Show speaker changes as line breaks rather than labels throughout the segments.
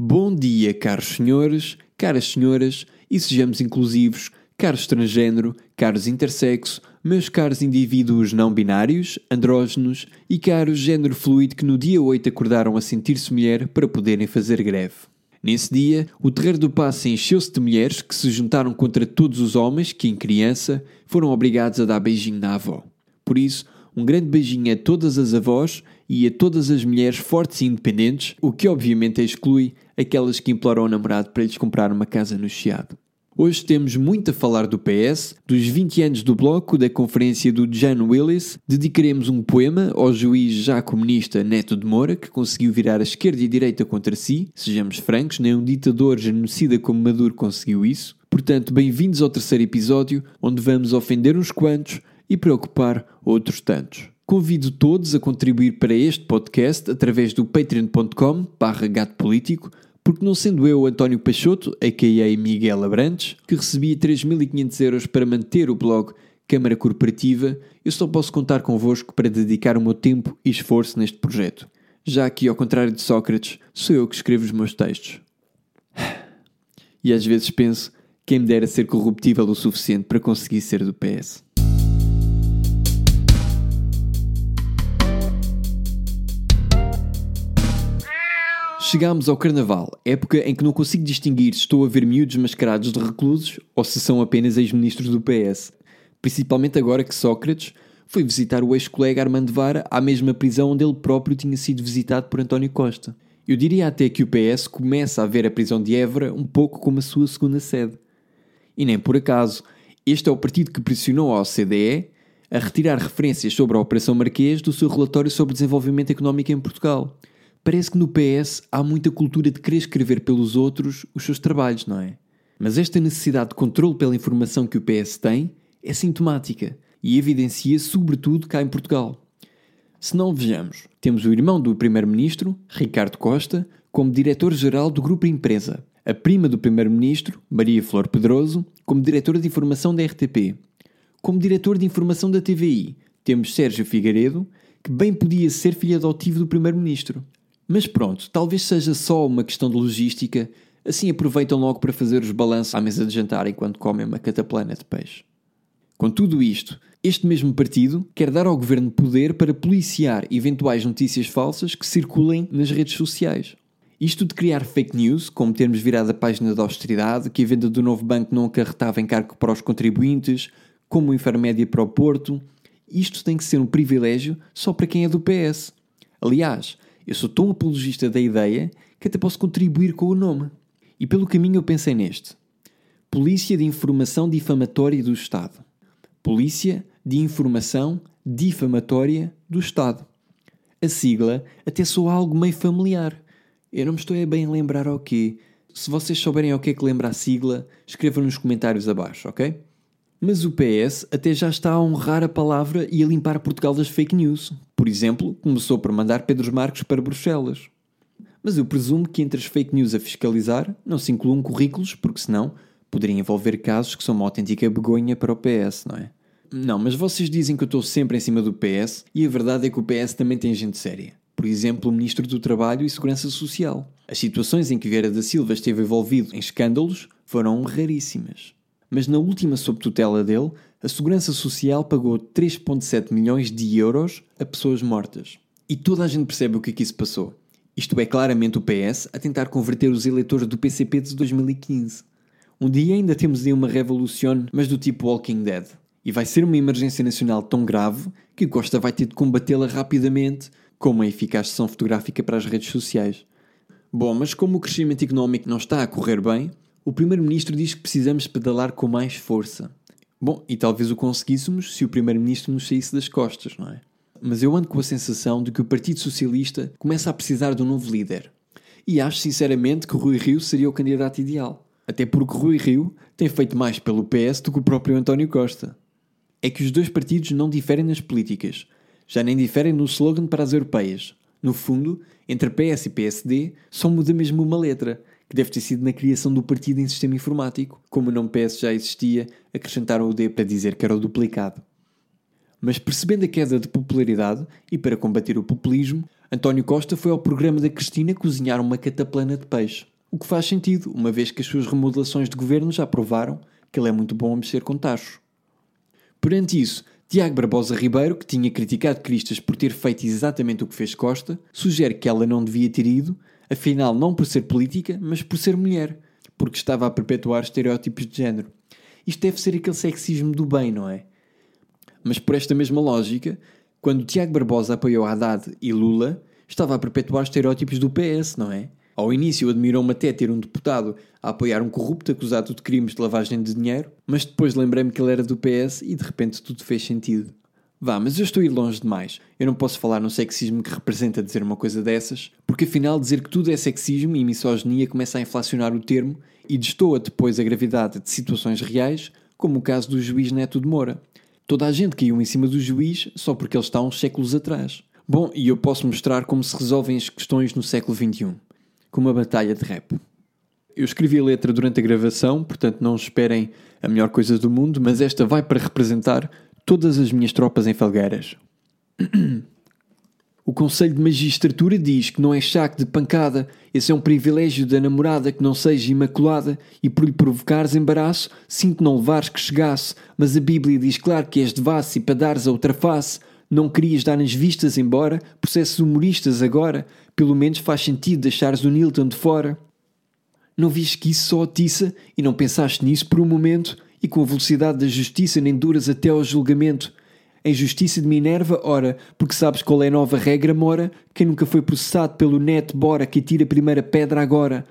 Bom dia, caros senhores, caras senhoras, e sejamos inclusivos, caros transgênero, caros intersexo, meus caros indivíduos não binários, andrógenos e caros género fluido que no dia 8 acordaram a sentir-se mulher para poderem fazer greve. Nesse dia, o terreiro do passe encheu-se de mulheres que se juntaram contra todos os homens que, em criança, foram obrigados a dar beijinho na avó. Por isso, um grande beijinho a todas as avós e a todas as mulheres fortes e independentes, o que obviamente exclui aquelas que imploram ao namorado para lhes comprar uma casa no Chiado. Hoje temos muito a falar do PS, dos 20 anos do Bloco, da conferência do John Willis, dedicaremos um poema ao juiz já comunista Neto de Moura, que conseguiu virar a esquerda e a direita contra si, sejamos francos, nem um ditador genocida como Maduro conseguiu isso. Portanto, bem-vindos ao terceiro episódio, onde vamos ofender uns quantos e preocupar outros tantos. Convido todos a contribuir para este podcast através do patreon.com gato político, porque não sendo eu António Peixoto, a.k.a. Miguel Abrantes, que recebia 3.500 euros para manter o blog Câmara Corporativa, eu só posso contar convosco para dedicar o meu tempo e esforço neste projeto. Já que, ao contrário de Sócrates, sou eu que escrevo os meus textos. E às vezes penso, quem me dera ser corruptível o suficiente para conseguir ser do PS. Chegámos ao Carnaval, época em que não consigo distinguir se estou a ver miúdos mascarados de reclusos ou se são apenas ex-ministros do PS. Principalmente agora que Sócrates foi visitar o ex-colega Armando Vara à mesma prisão onde ele próprio tinha sido visitado por António Costa. Eu diria até que o PS começa a ver a prisão de Évora um pouco como a sua segunda sede. E nem por acaso, este é o partido que pressionou a OCDE a retirar referências sobre a Operação Marquês do seu relatório sobre desenvolvimento económico em Portugal. Parece que no PS há muita cultura de querer escrever pelos outros os seus trabalhos, não é? Mas esta necessidade de controle pela informação que o PS tem é sintomática e evidencia sobretudo cá em Portugal. Se não vejamos, temos o irmão do Primeiro-Ministro, Ricardo Costa, como diretor-geral do Grupo Empresa, a prima do Primeiro-Ministro, Maria Flor Pedroso, como diretora de informação da RTP. Como diretor de informação da TVI, temos Sérgio Figueiredo, que bem podia ser filho adotivo do Primeiro-Ministro. Mas pronto, talvez seja só uma questão de logística, assim aproveitam logo para fazer os balanços à mesa de jantar enquanto comem uma cataplana de peixe. Com tudo isto, este mesmo partido quer dar ao governo poder para policiar eventuais notícias falsas que circulem nas redes sociais. Isto de criar fake news, como termos virado a página da austeridade, que a venda do novo banco não acarretava encargo para os contribuintes, como o Infarmédia para o Porto, isto tem que ser um privilégio só para quem é do PS. Aliás, eu sou tão apologista da ideia que até posso contribuir com o nome. E pelo caminho eu pensei neste: Polícia de Informação Difamatória do Estado. Polícia de Informação Difamatória do Estado. A sigla até soa algo meio familiar. Eu não me estou a bem a lembrar ao quê. Se vocês souberem ao que é que lembra a sigla, escrevam nos comentários abaixo, ok? Mas o PS até já está a honrar a palavra e a limpar Portugal das fake news. Por exemplo, começou por mandar Pedro Marcos para Bruxelas. Mas eu presumo que entre as fake news a fiscalizar não se incluam currículos, porque senão poderiam envolver casos que são uma autêntica begonha para o PS, não é? Não, mas vocês dizem que eu estou sempre em cima do PS e a verdade é que o PS também tem gente séria. Por exemplo, o Ministro do Trabalho e Segurança Social. As situações em que Vieira da Silva esteve envolvido em escândalos foram raríssimas mas na última sob tutela dele, a Segurança Social pagou 3,7 milhões de euros a pessoas mortas. E toda a gente percebe o que é que isso passou. Isto é claramente o PS a tentar converter os eleitores do PCP de 2015. Um dia ainda temos aí uma revolução, mas do tipo Walking Dead. E vai ser uma emergência nacional tão grave que Costa vai ter de combatê-la rapidamente, com uma eficaz sessão fotográfica para as redes sociais. Bom, mas como o crescimento económico não está a correr bem, o Primeiro-Ministro diz que precisamos pedalar com mais força. Bom, e talvez o conseguíssemos se o Primeiro-Ministro nos saísse das costas, não é? Mas eu ando com a sensação de que o Partido Socialista começa a precisar de um novo líder. E acho sinceramente que Rui Rio seria o candidato ideal. Até porque Rui Rio tem feito mais pelo PS do que o próprio António Costa. É que os dois partidos não diferem nas políticas, já nem diferem no slogan para as europeias. No fundo, entre PS e PSD, somos da mesma uma letra, que deve ter sido na criação do partido em sistema informático. Como o nome PS já existia, acrescentaram o D para dizer que era o duplicado. Mas percebendo a queda de popularidade e para combater o populismo, António Costa foi ao programa da Cristina cozinhar uma cataplana de peixe. O que faz sentido, uma vez que as suas remodelações de governo já provaram que ele é muito bom a mexer com tachos. Perante isso, Tiago Barbosa Ribeiro, que tinha criticado Cristas por ter feito exatamente o que fez Costa, sugere que ela não devia ter ido, afinal não por ser política, mas por ser mulher, porque estava a perpetuar estereótipos de género. Isto deve ser aquele sexismo do bem, não é? Mas por esta mesma lógica, quando Tiago Barbosa apoiou Haddad e Lula, estava a perpetuar estereótipos do PS, não é? Ao início admirou-me até ter um deputado a apoiar um corrupto acusado de crimes de lavagem de dinheiro, mas depois lembrei-me que ele era do PS e de repente tudo fez sentido. Vá, mas eu estou a ir longe demais. Eu não posso falar no sexismo que representa dizer uma coisa dessas, porque afinal dizer que tudo é sexismo e misoginia começa a inflacionar o termo e destoa depois a gravidade de situações reais, como o caso do juiz Neto de Moura. Toda a gente caiu em cima do juiz só porque ele está uns séculos atrás. Bom, e eu posso mostrar como se resolvem as questões no século XXI com uma batalha de rap. Eu escrevi a letra durante a gravação, portanto não esperem a melhor coisa do mundo, mas esta vai para representar todas as minhas tropas em Felgueiras. O Conselho de Magistratura diz que não é chaco de pancada, esse é um privilégio da namorada que não seja imaculada, e por lhe provocares embaraço, sinto não levares que chegasse, mas a Bíblia diz claro que és devasso e para dares a outra face, não querias dar nas vistas embora, processos humoristas agora, pelo menos faz sentido deixares o Nilton de fora. Não viste que isso só atiça e não pensaste nisso por um momento e com a velocidade da justiça nem duras até ao julgamento. A injustiça de Minerva, ora, porque sabes qual é a nova regra, mora? Quem nunca foi processado pelo neto, bora, que tira a primeira pedra agora.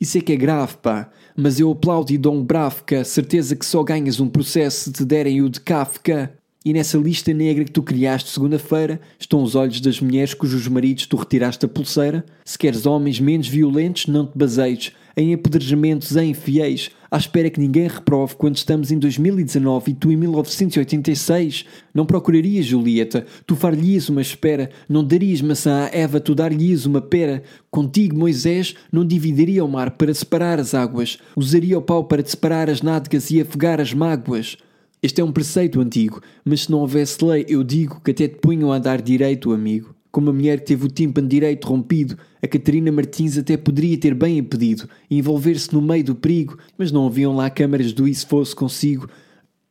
Isso é que é grave, pá. Mas eu aplaudo e dou um bravo, que a certeza que só ganhas um processo se te derem o de Kafka. E nessa lista negra que tu criaste segunda-feira estão os olhos das mulheres cujos maridos tu retiraste a pulseira. Se queres homens menos violentos, não te baseies em apedrejamentos em fiéis, à espera que ninguém reprove quando estamos em 2019 e tu em 1986. Não procurarias Julieta, tu far-lhes uma espera, não darias maçã a Eva, tu dar-lhes uma pera. Contigo, Moisés, não dividiria o mar para separar as águas, usaria o pau para te separar as nádegas e afogar as mágoas. Este é um preceito antigo, mas se não houvesse lei, eu digo que até te punham a andar direito, amigo. Como a mulher teve o tímpano direito rompido, a Catarina Martins até poderia ter bem impedido e envolver-se no meio do perigo, mas não haviam lá câmaras do isso fosse consigo.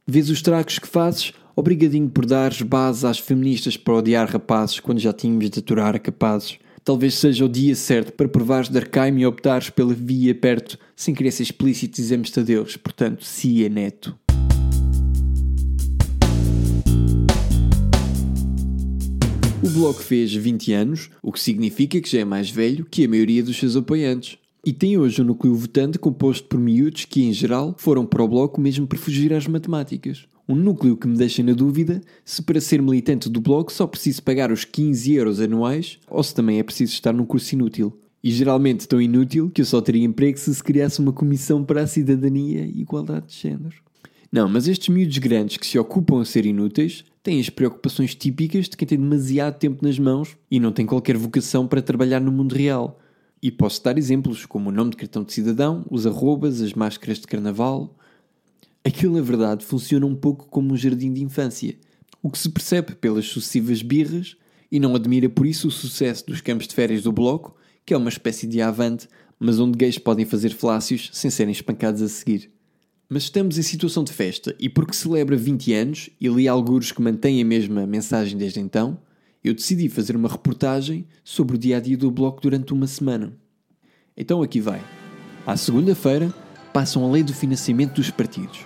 Vês os tragos que fazes? Obrigadinho por dares base às feministas para odiar rapazes quando já tínhamos de aturar capazes. Talvez seja o dia certo para provares de Arcaime e optares pela via perto, sem querer ser explícito dizemos-te adeus, portanto, sia neto. O Bloco fez 20 anos, o que significa que já é mais velho que a maioria dos seus apoiantes. E tem hoje um núcleo votante composto por miúdos que, em geral, foram para o Bloco mesmo para fugir às matemáticas. Um núcleo que me deixa na dúvida se para ser militante do Bloco só preciso pagar os 15 euros anuais ou se também é preciso estar num curso inútil. E geralmente tão inútil que eu só teria emprego se se criasse uma comissão para a cidadania e igualdade de género. Não, mas estes miúdos grandes que se ocupam a ser inúteis têm as preocupações típicas de quem tem demasiado tempo nas mãos e não tem qualquer vocação para trabalhar no mundo real. E posso dar exemplos como o nome de cartão de cidadão, os arrobas, as máscaras de carnaval. Aquilo, na verdade, funciona um pouco como um jardim de infância, o que se percebe pelas sucessivas birras e não admira por isso o sucesso dos campos de férias do Bloco, que é uma espécie de avante, mas onde gays podem fazer flácios sem serem espancados a seguir. Mas estamos em situação de festa e porque celebra 20 anos e li alguns que mantêm a mesma mensagem desde então, eu decidi fazer uma reportagem sobre o dia a dia do bloco durante uma semana. Então aqui vai. À segunda-feira, passam a lei do financiamento dos partidos.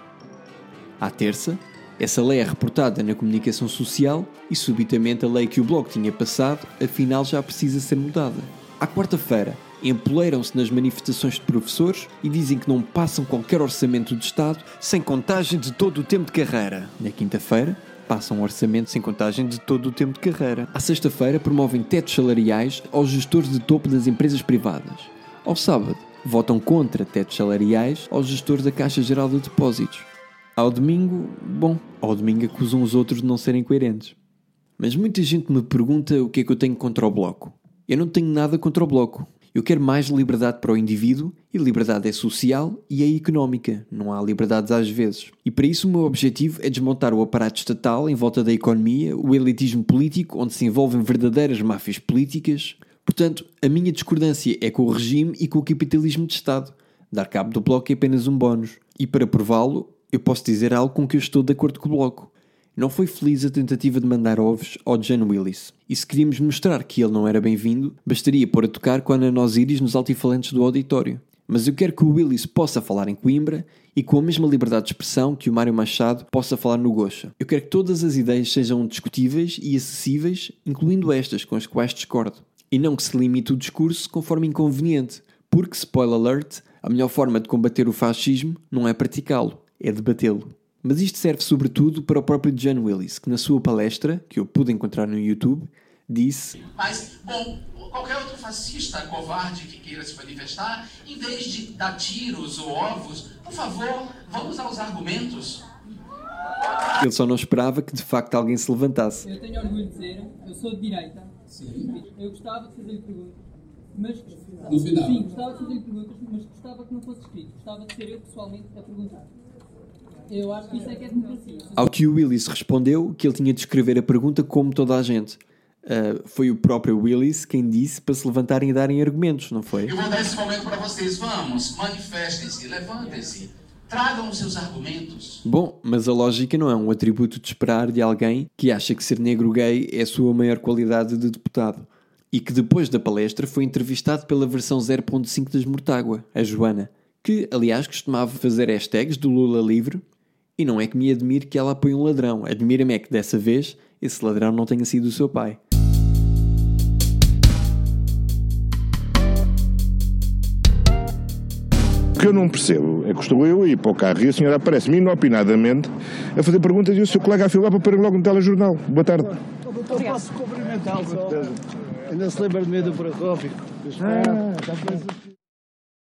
À terça, essa lei é reportada na comunicação social e subitamente a lei que o bloco tinha passado, afinal já precisa ser mudada. À quarta-feira, empoleiram-se nas manifestações de professores e dizem que não passam qualquer orçamento de Estado sem contagem de todo o tempo de carreira. Na quinta-feira, passam um orçamento sem contagem de todo o tempo de carreira. À sexta-feira, promovem tetos salariais aos gestores de topo das empresas privadas. Ao sábado, votam contra tetos salariais aos gestores da Caixa Geral de Depósitos. Ao domingo, bom, ao domingo acusam os outros de não serem coerentes. Mas muita gente me pergunta o que é que eu tenho contra o Bloco. Eu não tenho nada contra o Bloco. Eu quero mais liberdade para o indivíduo e liberdade é social e é económica, não há liberdades às vezes. E para isso o meu objetivo é desmontar o aparato estatal em volta da economia, o elitismo político, onde se envolvem verdadeiras máfias políticas. Portanto, a minha discordância é com o regime e com o capitalismo de Estado. Dar cabo do bloco é apenas um bónus. E para prová-lo, eu posso dizer algo com que eu estou de acordo com o bloco. Não foi feliz a tentativa de mandar ovos ao John Willis. E se queríamos mostrar que ele não era bem-vindo, bastaria pôr a tocar com a Ana Nosiris nos altifalantes do auditório. Mas eu quero que o Willis possa falar em Coimbra e com a mesma liberdade de expressão que o Mário Machado possa falar no Gocha. Eu quero que todas as ideias sejam discutíveis e acessíveis, incluindo estas com as quais discordo. E não que se limite o discurso conforme inconveniente, porque, spoiler alert, a melhor forma de combater o fascismo não é praticá-lo, é debatê-lo. Mas isto serve sobretudo para o próprio John Willis, que na sua palestra, que eu pude encontrar no YouTube, disse:
Mas, bom, qualquer outro fascista covarde que queira se manifestar, em vez de dar tiros ou ovos, por favor, vamos aos argumentos.
Ele só não esperava que de facto alguém se levantasse.
Eu tenho orgulho de dizer, eu sou de direita. Sim. Eu gostava de fazer-lhe perguntas, mas
no final.
sim, gostava de fazer-lhe perguntas, mas gostava que não fosse escrito. Gostava de ser eu pessoalmente a perguntar. Eu acho que isso é que é democracia.
Ao que o Willis respondeu que ele tinha de escrever a pergunta como toda a gente. Uh, foi o próprio Willis quem disse para se levantarem e darem argumentos, não foi?
Eu vou dar esse momento para vocês. Vamos, manifestem-se, levantem-se. Tragam os seus argumentos.
Bom, mas a lógica não é um atributo de esperar de alguém que acha que ser negro gay é a sua maior qualidade de deputado. E que depois da palestra foi entrevistado pela versão 0.5 das Mortágua, a Joana, que aliás costumava fazer hashtags do Lula livre e não é que me admire que ela apoie um ladrão, admira-me é que dessa vez esse ladrão não tenha sido o seu pai.
O que eu não percebo é que estou eu a ir para o carro e a senhora aparece-me inopinadamente a fazer perguntas e o seu colega a filar para pôr logo no telejornal. Boa tarde.
Eu posso cumprimentá-lo. Ainda se lembra de mim do Procópio? Ah,